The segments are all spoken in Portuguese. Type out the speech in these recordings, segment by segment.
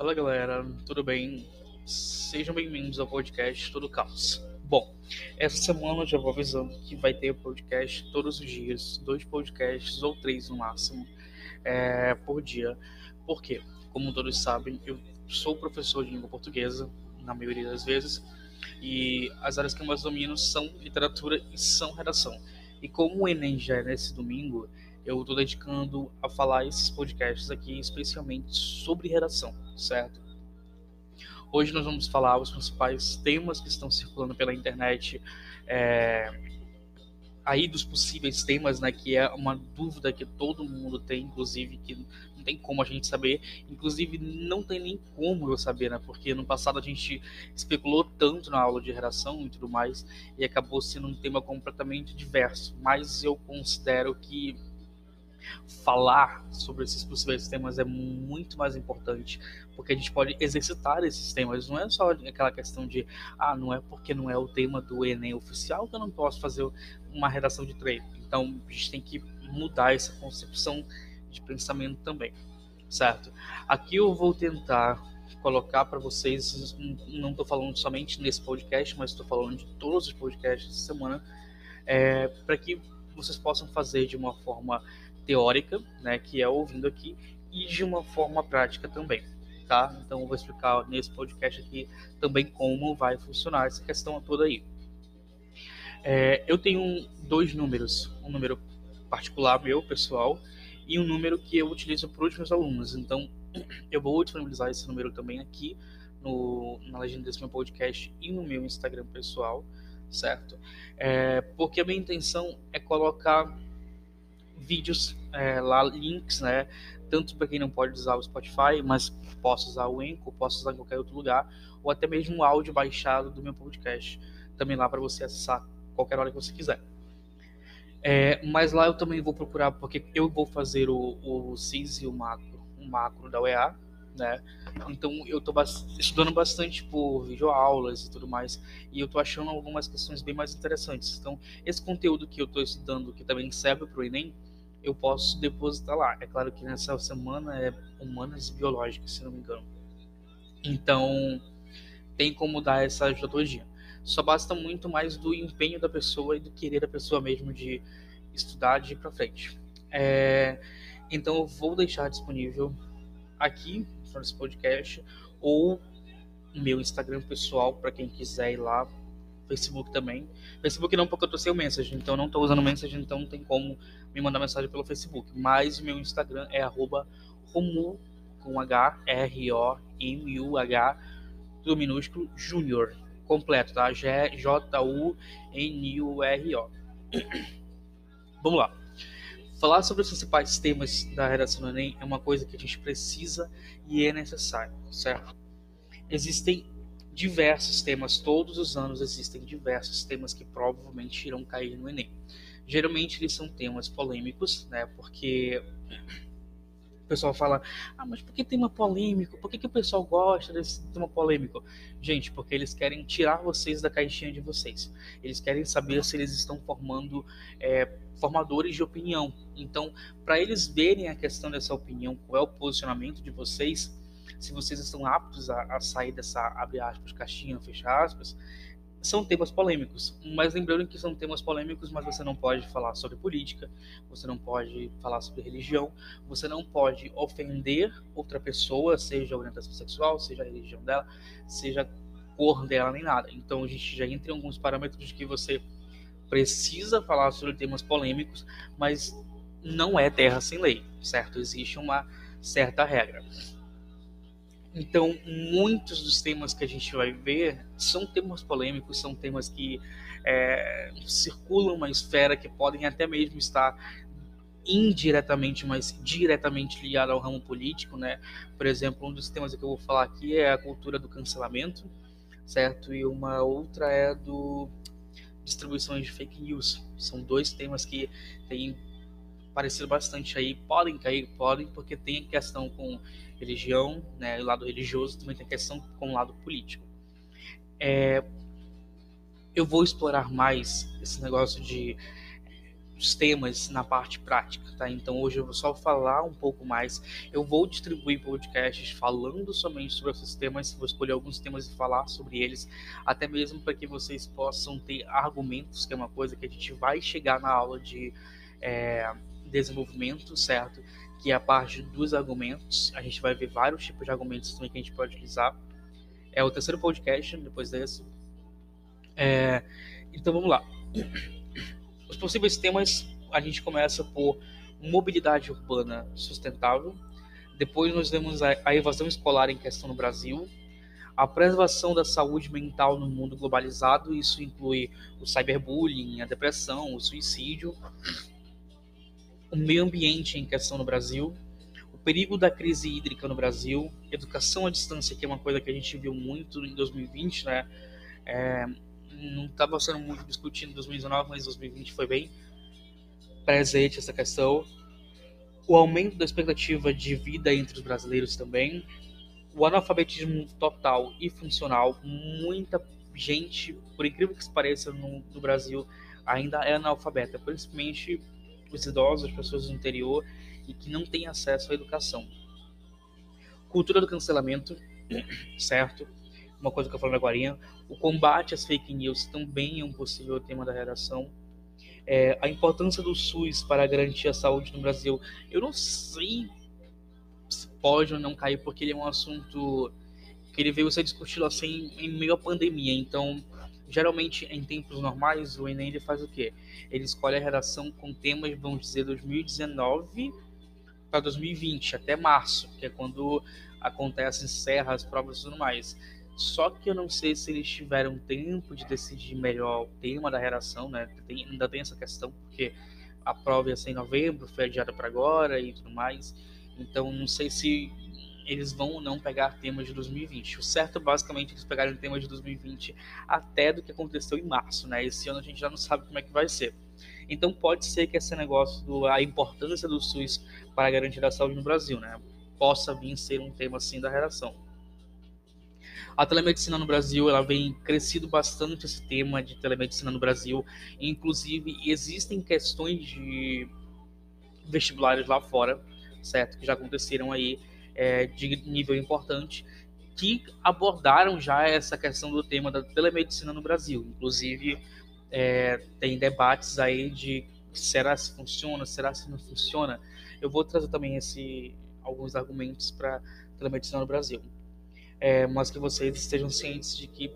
Fala galera, tudo bem? Sejam bem-vindos ao podcast Todo Caos. Bom, essa semana eu já vou avisando que vai ter podcast todos os dias, dois podcasts ou três no máximo é, por dia. Por quê? Como todos sabem, eu sou professor de língua portuguesa, na maioria das vezes, e as áreas que eu mais domino são literatura e são redação. E como o Enem já é nesse domingo, eu estou dedicando a falar esses podcasts aqui especialmente sobre redação, certo? Hoje nós vamos falar os principais temas que estão circulando pela internet, é, aí dos possíveis temas, né, que é uma dúvida que todo mundo tem, inclusive que não tem como a gente saber, inclusive não tem nem como eu saber, né, porque no passado a gente especulou tanto na aula de redação e tudo mais, e acabou sendo um tema completamente diverso, mas eu considero que falar sobre esses possíveis temas é muito mais importante, porque a gente pode exercitar esses temas. Não é só aquela questão de, ah, não é porque não é o tema do Enem oficial que eu não posso fazer uma redação de treino. Então, a gente tem que mudar essa concepção de pensamento também, certo? Aqui eu vou tentar colocar para vocês, não estou falando somente nesse podcast, mas estou falando de todos os podcasts dessa semana, é, para que vocês possam fazer de uma forma teórica, né, que é ouvindo aqui, e de uma forma prática também, tá? Então eu vou explicar nesse podcast aqui também como vai funcionar essa questão toda aí. É, eu tenho dois números, um número particular meu, pessoal, e um número que eu utilizo para os meus alunos. Então eu vou disponibilizar esse número também aqui no, na legenda desse meu podcast e no meu Instagram pessoal, certo? É, porque a minha intenção é colocar vídeos é, lá, links, né? Tanto para quem não pode usar o Spotify, mas posso usar o Anchor, posso usar em qualquer outro lugar, ou até mesmo o áudio baixado do meu podcast, também lá para você acessar qualquer hora que você quiser. É, mas lá eu também vou procurar, porque eu vou fazer o, o CIS e o macro, o macro da UEA, né? Então eu estou estudando bastante por videoaulas e tudo mais, e eu estou achando algumas questões bem mais interessantes. Então, esse conteúdo que eu estou estudando, que também serve para o Enem, eu posso depositar lá. É claro que nessa semana é humanas e biológicas, se não me engano. Então, tem como dar essa ajuda Só basta muito mais do empenho da pessoa e do querer da pessoa mesmo de estudar de ir para frente. É, então, eu vou deixar disponível aqui nesse podcast ou meu Instagram pessoal para quem quiser ir lá Facebook também. Facebook não, porque eu tô sem o Message, então não tô usando o Message, então não tem como me mandar mensagem pelo Facebook. Mas meu Instagram é arroba Romu, com H, R-O-M-U-H, tudo minúsculo, Júnior, completo, tá? J-U-N-U-R-O. Vamos lá. Falar sobre os principais temas da redação do Enem é uma coisa que a gente precisa e é necessário, certo? Existem diversos temas, todos os anos existem diversos temas que provavelmente irão cair no Enem. Geralmente eles são temas polêmicos, né? Porque o pessoal fala, ah, mas por que tema polêmico? Por que, que o pessoal gosta desse tema polêmico? Gente, porque eles querem tirar vocês da caixinha de vocês. Eles querem saber se eles estão formando é, formadores de opinião. Então, para eles verem a questão dessa opinião, qual é o posicionamento de vocês, se vocês estão aptos a, a sair dessa, abre aspas, caixinha, fecha aspas, são temas polêmicos. Mas lembrando que são temas polêmicos, mas você não pode falar sobre política, você não pode falar sobre religião, você não pode ofender outra pessoa, seja orientação sexual, seja a religião dela, seja a cor dela, nem nada. Então a gente já entra em alguns parâmetros de que você precisa falar sobre temas polêmicos, mas não é terra sem lei, certo? Existe uma certa regra. Então, muitos dos temas que a gente vai ver são temas polêmicos, são temas que é, circulam uma esfera que podem até mesmo estar indiretamente, mas diretamente ligado ao ramo político, né? Por exemplo, um dos temas que eu vou falar aqui é a cultura do cancelamento, certo? E uma outra é do distribuições de fake news. São dois temas que têm parecido bastante aí, podem cair, podem, porque tem questão com religião, né, o lado religioso, também tem questão com o lado político. É, eu vou explorar mais esse negócio de os temas na parte prática, tá? Então hoje eu vou só falar um pouco mais. Eu vou distribuir podcasts falando somente sobre esses temas, vou escolher alguns temas e falar sobre eles, até mesmo para que vocês possam ter argumentos, que é uma coisa que a gente vai chegar na aula de é, desenvolvimento, certo? Que é a parte dos argumentos. A gente vai ver vários tipos de argumentos também que a gente pode utilizar. É o terceiro podcast, depois desse. É, então vamos lá. Os possíveis temas, a gente começa por mobilidade urbana sustentável, depois nós vemos a evasão escolar em questão no Brasil, a preservação da saúde mental no mundo globalizado, isso inclui o cyberbullying, a depressão, o suicídio, o meio ambiente em questão no Brasil, o perigo da crise hídrica no Brasil, educação à distância, que é uma coisa que a gente viu muito em 2020, né? É, não estava sendo muito discutido em 2019, mas 2020 foi bem presente essa questão. O aumento da expectativa de vida entre os brasileiros também. O analfabetismo total e funcional. Muita gente, por incrível que pareça, no, no Brasil ainda é analfabeta, principalmente os idosos, as pessoas do interior e que não têm acesso à educação. Cultura do cancelamento, certo? uma coisa que eu falei agora, o combate às fake news também é um possível tema da redação. É, a importância do SUS para garantir a saúde no Brasil. Eu não sei se pode ou não cair, porque ele é um assunto que ele veio ser discutido assim em meio à pandemia. Então, geralmente em tempos normais, o Enem ele faz o quê? Ele escolhe a redação com temas, vamos dizer, 2019 para 2020, até março, que é quando acontece, encerra as provas e tudo mais. Só que eu não sei se eles tiveram tempo de decidir melhor o tema da redação, né? Tem, ainda tem essa questão, porque a prova ia ser em novembro, foi adiada para agora e tudo mais. Então não sei se eles vão ou não pegar temas de 2020. O certo, basicamente, eles pegarem temas de 2020 até do que aconteceu em março, né? Esse ano a gente já não sabe como é que vai ser. Então pode ser que esse negócio do a importância do SUS para garantir a saúde no Brasil, né, possa vir ser um tema assim da redação. A telemedicina no Brasil, ela vem crescido bastante esse tema de telemedicina no Brasil. Inclusive, existem questões de vestibulares lá fora, certo? Que já aconteceram aí é, de nível importante, que abordaram já essa questão do tema da telemedicina no Brasil. Inclusive, é, tem debates aí de será se funciona, será se não funciona. Eu vou trazer também esse, alguns argumentos para telemedicina no Brasil é, mas que vocês estejam cientes de que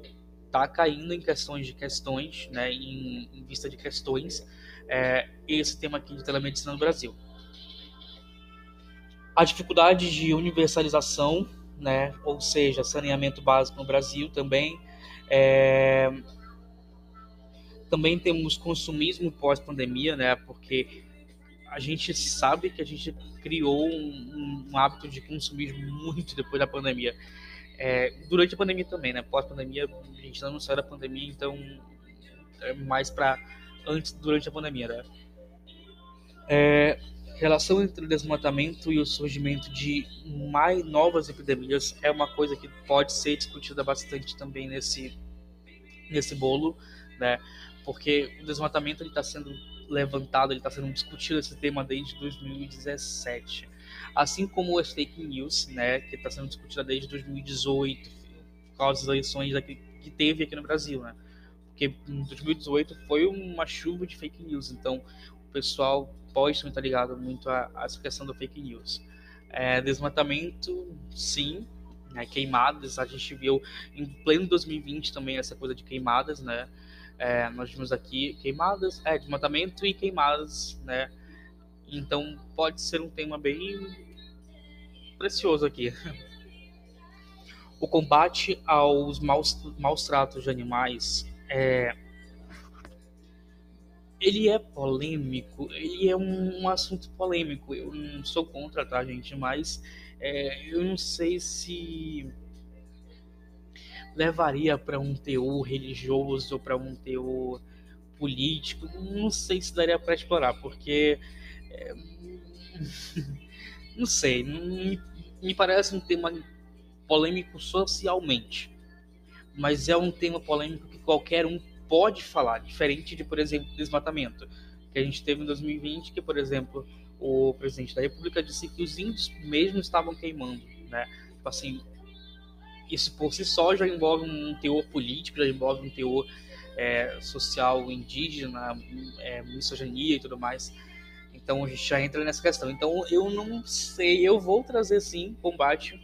está caindo em questões de questões, né, em, em vista de questões, é, esse tema aqui de telemedicina no Brasil. A dificuldade de universalização, né, ou seja, saneamento básico no Brasil também. É, também temos consumismo pós-pandemia, né, porque a gente sabe que a gente criou um, um hábito de consumismo muito depois da pandemia. É, durante a pandemia também, né? Pós-pandemia, a gente não saiu da pandemia, então é mais para antes, durante a pandemia, né? É, relação entre o desmatamento e o surgimento de mais novas epidemias é uma coisa que pode ser discutida bastante também nesse nesse bolo, né? Porque o desmatamento está sendo levantado, ele está sendo discutido esse tema desde 2017 assim como as fake news, né, que está sendo discutida desde 2018, por causa das eleições aqui, que teve aqui no Brasil, né? Porque em 2018 foi uma chuva de fake news, então o pessoal pode estar ligado muito a, a, essa questão do fake news. É, desmatamento, sim, né, queimadas, a gente viu em pleno 2020 também essa coisa de queimadas, né? É, nós vimos aqui queimadas, é, desmatamento e queimadas, né? Então pode ser um tema bem precioso aqui. O combate aos maus, maus tratos de animais é, ele é polêmico, ele é um, um, assunto polêmico. Eu não sou contra, tá, gente? Mas é, eu não sei se levaria para um teor religioso para um teor político. Não sei se daria para explorar, porque é, não sei, me, me parece um tema polêmico socialmente, mas é um tema polêmico que qualquer um pode falar, diferente de, por exemplo, desmatamento. que a gente teve em 2020, que, por exemplo, o presidente da República disse que os índios mesmo estavam queimando, né? Tipo assim, isso por si só já envolve um teor político, já envolve um teor é, social indígena, é, misoginia e tudo mais. Então a gente já entra nessa questão. Então eu não sei, eu vou trazer sim combate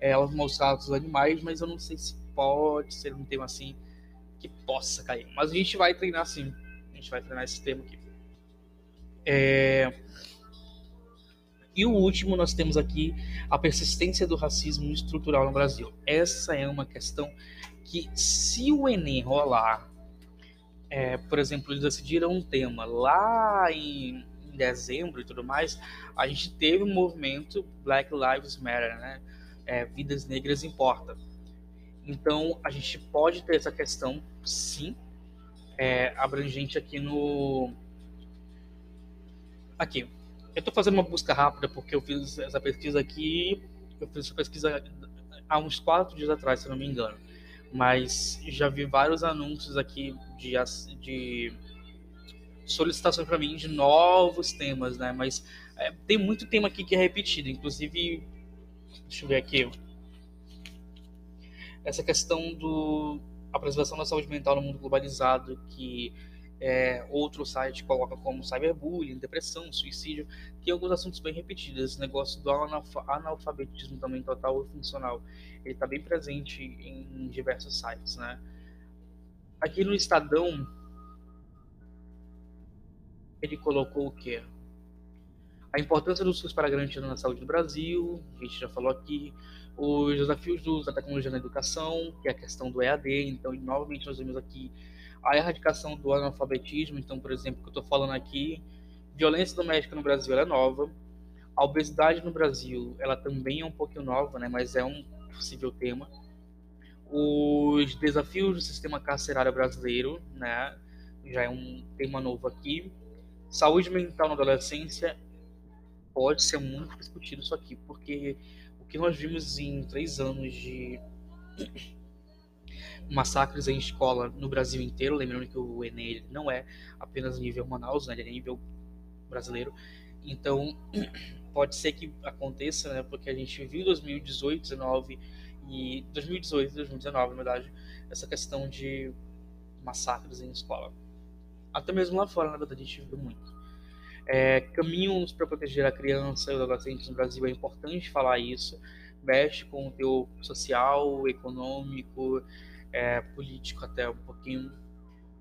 é, aos maus tratos dos animais, mas eu não sei se pode ser um tema assim que possa cair. Mas a gente vai treinar sim. A gente vai treinar esse tema aqui. É... E o último, nós temos aqui a persistência do racismo estrutural no Brasil. Essa é uma questão que, se o Enem rolar, é, por exemplo, eles decidiram um tema lá em, em, dezembro e tudo mais, a gente teve um movimento Black Lives Matter, né? É, Vidas Negras Importam. Então, a gente pode ter essa questão, sim, é, abrangente aqui no. Aqui. Eu estou fazendo uma busca rápida porque eu fiz essa pesquisa aqui. Eu fiz essa pesquisa há uns quatro dias atrás, se não me engano. Mas já vi vários anúncios aqui de, de solicitações para mim de novos temas, né? Mas é, tem muito tema aqui que é repetido. Inclusive, deixa eu ver aqui essa questão do a preservação da saúde mental no mundo globalizado, que é, outro site coloca como cyberbullying, depressão, suicídio, tem alguns assuntos bem repetidos. Esse negócio do analfabetismo também total e funcional, ele está bem presente em diversos sites, né? Aqui no Estadão, ele colocou o quê? A importância do SUS para a saúde do Brasil, a gente já falou aqui, os desafios da tecnologia na educação, que é a questão do EAD. Então, novamente, nós vemos aqui a erradicação do analfabetismo. Então, por exemplo, que eu estou falando aqui, violência doméstica no Brasil é nova. A obesidade no Brasil, ela também é um pouquinho nova, né? Mas é um possível tema. Os desafios do sistema carcerário brasileiro, né? Já é um tema novo aqui. Saúde mental na adolescência pode ser muito discutido isso aqui, porque o que nós vimos em três anos de massacres em escola no Brasil inteiro, lembrando que o Enem não é apenas nível Manaus, né, ele é nível brasileiro. Então, pode ser que aconteça, né, porque a gente viu em 2018, 2019 e 2018 e 2019, na verdade, essa questão de massacres em escola. Até mesmo lá fora, na verdade, a gente viu muito. É, caminhos para proteger a criança e os adolescentes no Brasil é importante falar isso. Mexe com o teu social, econômico, é, político até um pouquinho.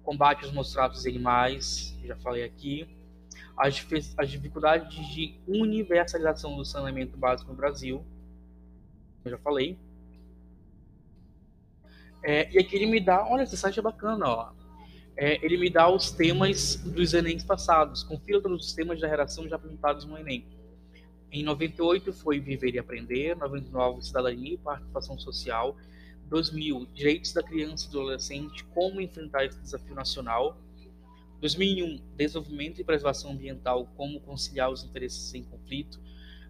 Combate aos mostrados animais, já falei aqui. As, as dificuldades de universalização do saneamento básico no Brasil, eu já falei. É, e aqui ele me dá, olha, esse site é bacana, ó é, ele me dá os temas dos Enems passados. Confira todos os temas da redação já apresentados no Enem. Em 98 foi Viver e Aprender, 99 Cidadania e Participação Social, 2000 Direitos da Criança e do Adolescente, Como Enfrentar esse Desafio Nacional, 2001 Desenvolvimento e Preservação Ambiental, Como Conciliar os Interesses em Conflito,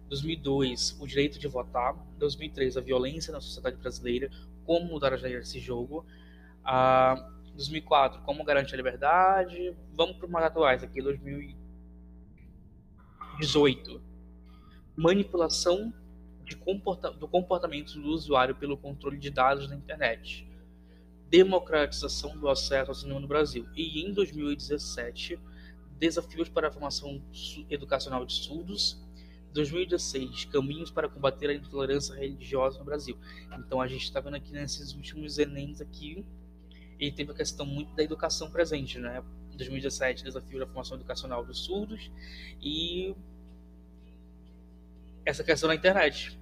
2002 O Direito de Votar, 2003 A Violência na Sociedade Brasileira, Como Mudar as regras desse jogo, a 2004, como garantir a liberdade. Vamos para os mais atuais aqui, 2018. Manipulação comporta do comportamento do usuário pelo controle de dados na internet. Democratização do acesso ao cinema no Brasil. E em 2017, desafios para a formação educacional de surdos. 2016, caminhos para combater a intolerância religiosa no Brasil. Então a gente está vendo aqui nesses últimos Enems aqui e teve a questão muito da educação presente, né? 2017, desafio da formação educacional dos surdos e essa questão da internet.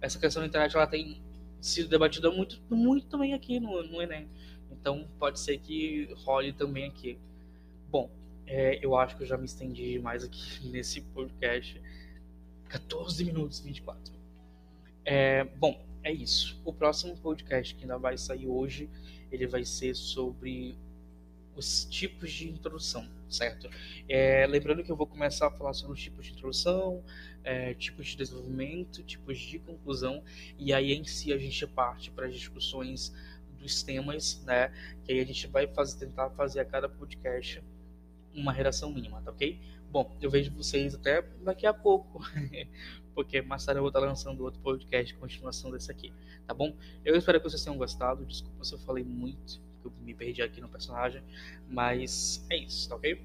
Essa questão da internet ela tem sido debatida muito, muito também aqui no, no Enem. Então pode ser que role também aqui. Bom, é, eu acho que eu já me estendi mais aqui nesse podcast. 14 minutos 24. É, bom, é isso. O próximo podcast que ainda vai sair hoje ele vai ser sobre os tipos de introdução, certo? É, lembrando que eu vou começar a falar sobre os tipos de introdução, é, tipos de desenvolvimento, tipos de conclusão, e aí em si a gente parte para as discussões dos temas, né? Que aí a gente vai fazer, tentar fazer a cada podcast uma redação mínima, tá ok? Bom, eu vejo vocês até daqui a pouco, porque mais tarde eu vou estar lançando outro podcast, continuação desse aqui, tá bom? Eu espero que vocês tenham gostado. Desculpa se eu falei muito, que eu me perdi aqui no personagem, mas é isso, tá ok?